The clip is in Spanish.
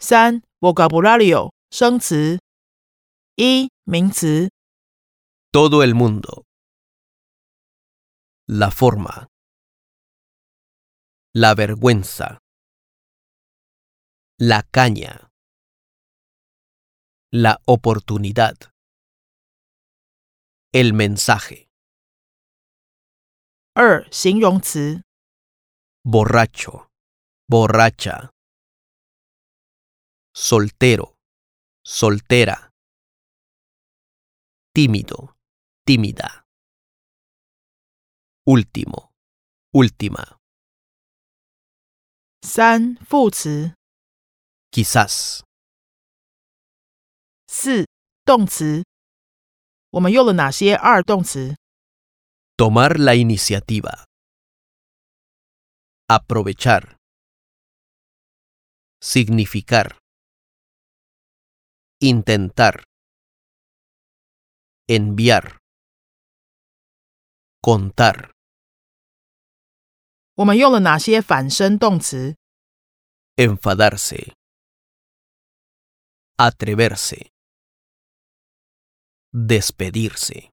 三 vocabulario 生词。一名词 Todo el mundo. La forma. La vergüenza. La caña. La oportunidad. El mensaje. 二形容词 Borracho. Borracha. Soltero. Soltera. Tímido. Tímida. Último. Última. 三副词 Quizás. 四动词。我们用了哪些二动词？ Tomar la iniciativa. Aprovechar. Significar. Intentar. Enviar. Contar. 我们用了哪些反身动词？ Enfadarse. Atreverse. Despedirse.